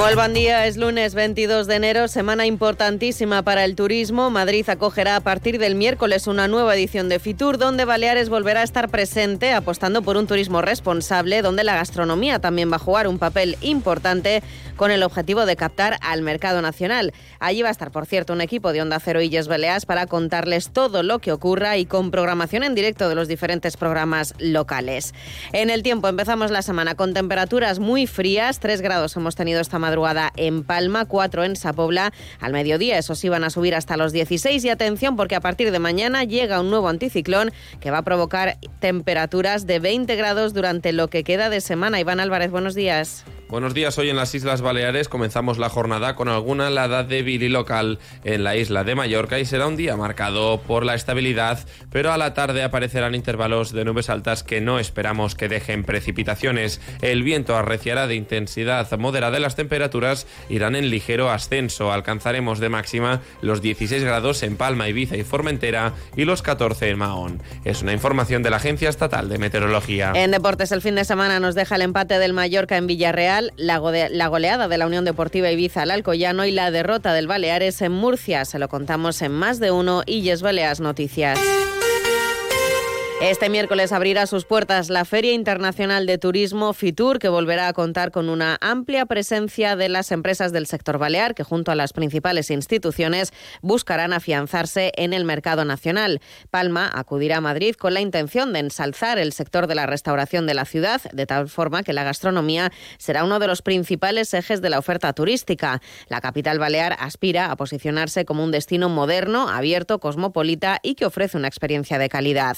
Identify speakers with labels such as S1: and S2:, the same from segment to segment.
S1: Buen día, es lunes 22 de enero, semana importantísima para el turismo. Madrid acogerá a partir del miércoles una nueva edición de Fitur, donde Baleares volverá a estar presente, apostando por un turismo responsable, donde la gastronomía también va a jugar un papel importante con el objetivo de captar al mercado nacional. Allí va a estar, por cierto, un equipo de Onda Cero Illes Baleas para contarles todo lo que ocurra y con programación en directo de los diferentes programas locales. En el tiempo empezamos la semana con temperaturas muy frías, 3 grados hemos tenido esta madrugada en Palma, 4 en Sapobla. Al mediodía esos iban a subir hasta los 16 y atención porque a partir de mañana llega un nuevo anticiclón que va a provocar temperaturas de 20 grados durante lo que queda de semana. Iván Álvarez, buenos días.
S2: Buenos días, hoy en las Islas Baleares comenzamos la jornada con alguna helada débil y local en la isla de Mallorca y será un día marcado por la estabilidad, pero a la tarde aparecerán intervalos de nubes altas que no esperamos que dejen precipitaciones. El viento arreciará de intensidad moderada y las temperaturas irán en ligero ascenso. Alcanzaremos de máxima los 16 grados en Palma, Ibiza y Formentera y los 14 en Mahón. Es una información de la Agencia Estatal de Meteorología.
S1: En deportes el fin de semana nos deja el empate del Mallorca en Villarreal la, goleada de la Unión Deportiva Ibiza al Alcoyano y la derrota del Baleares en Murcia. Se lo contamos en más de uno y Baleas Noticias. Este miércoles abrirá sus puertas la Feria Internacional de Turismo FITUR, que volverá a contar con una amplia presencia de las empresas del sector balear, que junto a las principales instituciones buscarán afianzarse en el mercado nacional. Palma acudirá a Madrid con la intención de ensalzar el sector de la restauración de la ciudad, de tal forma que la gastronomía será uno de los principales ejes de la oferta turística. La capital balear aspira a posicionarse como un destino moderno, abierto, cosmopolita y que ofrece una experiencia de calidad.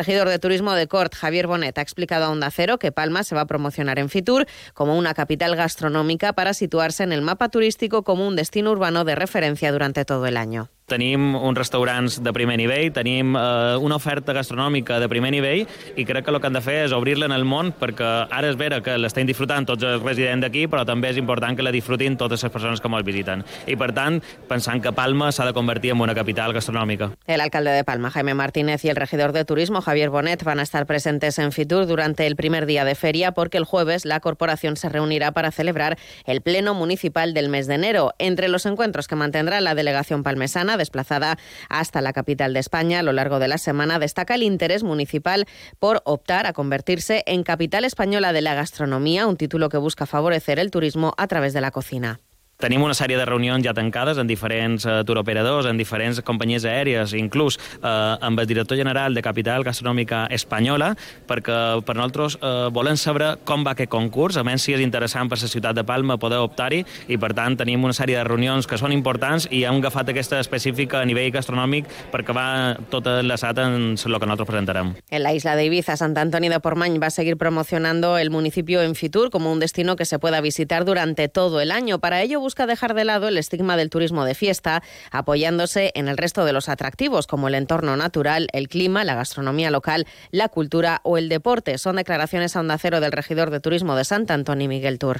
S1: Regidor de Turismo de Cort, Javier Bonet, ha explicado a Onda Cero que Palma se va a promocionar en Fitur como una capital gastronómica para situarse en el mapa turístico como un destino urbano de referencia durante todo el año.
S3: Tenim uns restaurants de primer nivell, tenim eh, una oferta gastronòmica de primer nivell i crec que el que han de fer és obrir-la en el món perquè ara és vera que l'estem disfrutant tots els residents d'aquí, però també és important que la disfrutin totes les persones que ens visiten. I per tant, pensant que Palma s'ha de convertir en una capital gastronòmica.
S1: El alcalde de Palma, Jaime Martínez, y el regidor de turismo, Javier Bonet, van a estar presentes en Fitur durante el primer día de feria porque el jueves la corporación se reunirá para celebrar el pleno municipal del mes de enero. Entre los encuentros que mantendrá la delegación palmesana desplazada hasta la capital de España a lo largo de la semana, destaca el interés municipal por optar a convertirse en capital española de la gastronomía, un título que busca favorecer el turismo a través de la cocina.
S3: Tenim una sèrie de reunions ja tancades en diferents uh, turoperadors, en diferents companyies aèries, inclús uh, amb el director general de Capital Gastronòmica Espanyola, perquè per nosaltres uh, volem saber com va aquest concurs, a més si és interessant per la ciutat de Palma poder optar-hi, i per tant tenim una sèrie de reunions que són importants i hem agafat aquesta específica a nivell gastronòmic perquè va tot enlaçat en el que nosaltres presentarem.
S1: En la isla de Ibiza, Sant Antoni de Portmany va seguir promocionando el municipio en Fitur como un destino que se pueda visitar durante todo el año. Para ello busca dejar de lado el estigma del turismo de fiesta, apoyándose en el resto de los atractivos, como el entorno natural, el clima, la gastronomía local, la cultura o el deporte. Son declaraciones a onda cero del regidor de turismo de Sant Antonio, Miguel Tour.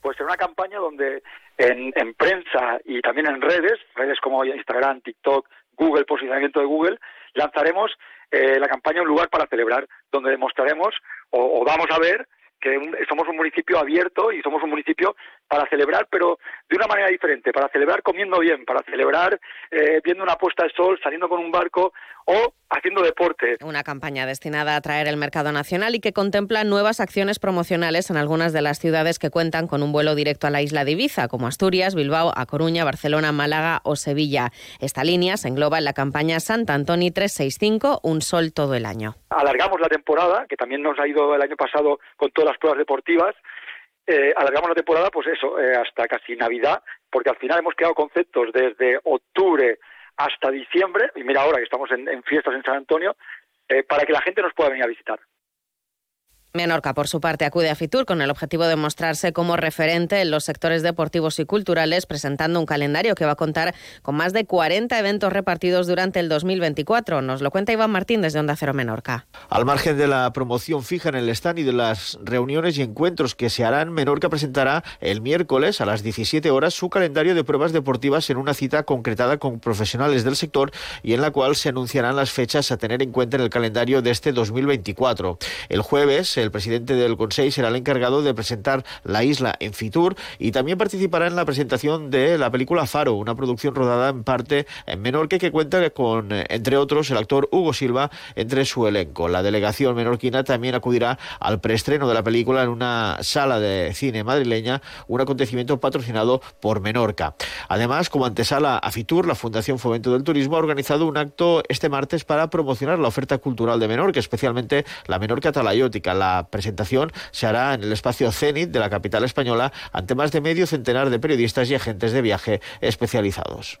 S4: Pues en una campaña donde en, en prensa y también en redes, redes como Instagram, TikTok, Google, posicionamiento de Google, lanzaremos eh, la campaña Un lugar para celebrar, donde demostraremos o, o vamos a ver que un, somos un municipio abierto y somos un municipio para celebrar, pero de una manera diferente, para celebrar comiendo bien, para celebrar eh, viendo una puesta de sol, saliendo con un barco o haciendo deporte.
S1: Una campaña destinada a atraer el mercado nacional y que contempla nuevas acciones promocionales en algunas de las ciudades que cuentan con un vuelo directo a la isla de Ibiza, como Asturias, Bilbao, A Coruña, Barcelona, Málaga o Sevilla. Esta línea se engloba en la campaña Sant Antoni 365, Un Sol todo el año.
S4: Alargamos la temporada, que también nos ha ido el año pasado con todas las pruebas deportivas, eh, alargamos la temporada, pues eso, eh, hasta casi Navidad, porque al final hemos creado conceptos desde octubre hasta diciembre, y mira ahora que estamos en, fiestas en San Antonio, eh, para que la gente nos pueda venir a visitar.
S1: Menorca, por su parte, acude a Fitur con el objetivo de mostrarse como referente en los sectores deportivos y culturales, presentando un calendario que va a contar con más de 40 eventos repartidos durante el 2024. Nos lo cuenta Iván Martín desde Onda Cero Menorca.
S5: Al margen de la promoción fija en el stand y de las reuniones y encuentros que se harán, Menorca presentará el miércoles a las 17 horas su calendario de pruebas deportivas en una cita concretada con profesionales del sector y en la cual se anunciarán las fechas a tener en cuenta en el calendario de este 2024. El jueves, el presidente del Consejo será el encargado de presentar la isla en Fitur y también participará en la presentación de la película Faro, una producción rodada en parte en Menorca que cuenta con, eh, entre otros, el actor Hugo Silva entre su elenco. La delegación menorquina también acudirá al preestreno de la película en una sala de cine madrileña, un acontecimiento patrocinado por Menorca. Además, como antesala a Fitur, la Fundación Fomento del Turismo ha organizado un acto este martes para promocionar la oferta cultural de Menorca, especialmente la Menorca talayótica. La la presentación se hará en el espacio Zenit de la capital española ante más de medio centenar de periodistas y agentes de viaje especializados.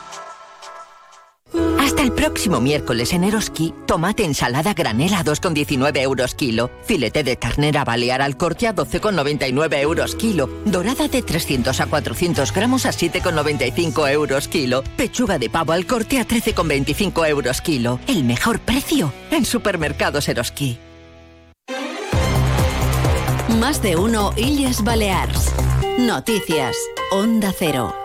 S6: El próximo miércoles en Eroski, tomate ensalada granela a 2,19 euros kilo, filete de ternera balear al corte a 12,99 euros kilo, dorada de 300 a 400 gramos a 7,95 euros kilo, pechuga de pavo al corte a 13,25 euros kilo. El mejor precio en supermercados Eroski.
S7: Más de uno Illes Balears. Noticias. Onda Cero.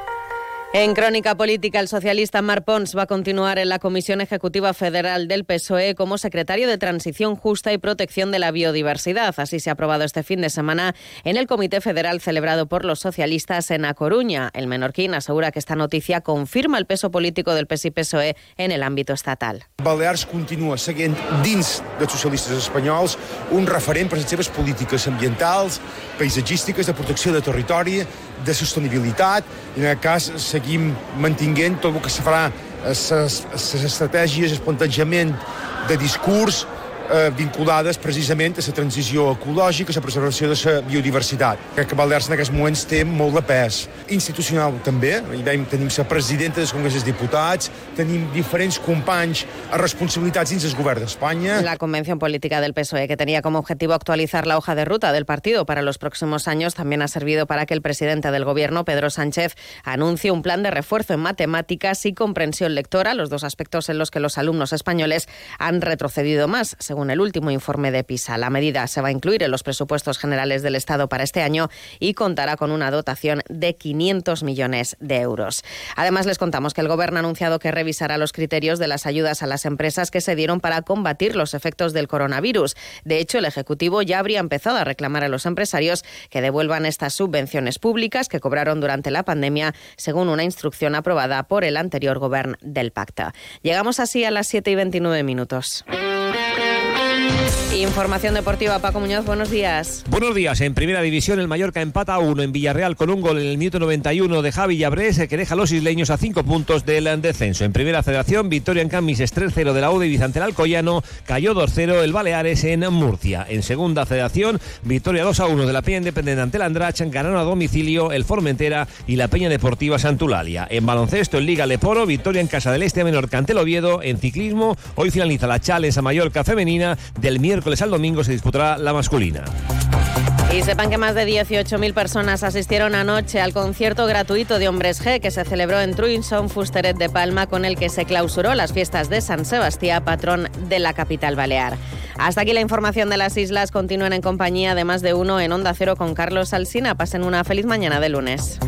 S1: En Crónica Política, el socialista Mar Pons va a continuar en la Comisión Ejecutiva Federal del PSOE como secretario de Transición Justa y Protección de la Biodiversidad. Así se ha aprobado este fin de semana en el Comité Federal celebrado por los socialistas en A Coruña. El menorquín asegura que esta noticia confirma el peso político del PES y PSOE en el ámbito estatal.
S8: Balears continua seguint dins dels socialistes espanyols un referent per les seves polítiques ambientals, paisatgístiques, de protecció de territori, de sostenibilitat, en aquest cas seguim mantinguent tot el que se farà les estratègies, el plantejament de discurs eh, vinculades precisament a la transició ecològica, a la preservació de la biodiversitat. Crec que Balears en aquests moments té molt de pes. Institucional també, hi veiem, tenim la presidenta dels Congrés dels Diputats, tenim diferents companys a responsabilitats dins del govern d'Espanya.
S1: La convención política del PSOE, que tenía como objetivo actualizar la hoja de ruta del partido para los próximos años, también ha servido para que el presidente del gobierno, Pedro Sánchez, anuncie un plan de refuerzo en matemáticas y comprensión lectora, los dos aspectos en los que los alumnos españoles han retrocedido más, según el último informe de PISA. La medida se va a incluir en los presupuestos generales del Estado para este año y contará con una dotación de 500 millones de euros. Además, les contamos que el Gobierno ha anunciado que revisará los criterios de las ayudas a las empresas que se dieron para combatir los efectos del coronavirus. De hecho, el Ejecutivo ya habría empezado a reclamar a los empresarios que devuelvan estas subvenciones públicas que cobraron durante la pandemia, según una instrucción aprobada por el anterior Gobierno del Pacta. Llegamos así a las 7 y 29 minutos. Información deportiva, Paco Muñoz, buenos días.
S9: Buenos días. En primera división, el Mallorca empata a uno en Villarreal con un gol en el minuto 91 de Javi Llabrés, que deja a los isleños a cinco puntos del descenso. En primera federación, victoria en Camis 3-0 de la U de Vicente Alcoyano, cayó 2-0 el Baleares en Murcia. En segunda federación, victoria 2-1 de la Peña Independiente ante el Andrach, ganaron a domicilio el Formentera y la Peña Deportiva Santulalia. En baloncesto, en Liga Leporo, victoria en Casa del Este menor ante el Oviedo. En ciclismo, hoy finaliza la Chales a Mallorca femenina del miércoles al domingo se disputará la masculina.
S1: Y sepan que más de 18.000 personas asistieron anoche al concierto gratuito de Hombres G que se celebró en Truinson, Fusteret de Palma, con el que se clausuró las fiestas de San Sebastián, patrón de la capital balear. Hasta aquí la información de las islas. Continúen en compañía de más de uno en Onda Cero con Carlos Alsina. Pasen una feliz mañana de lunes.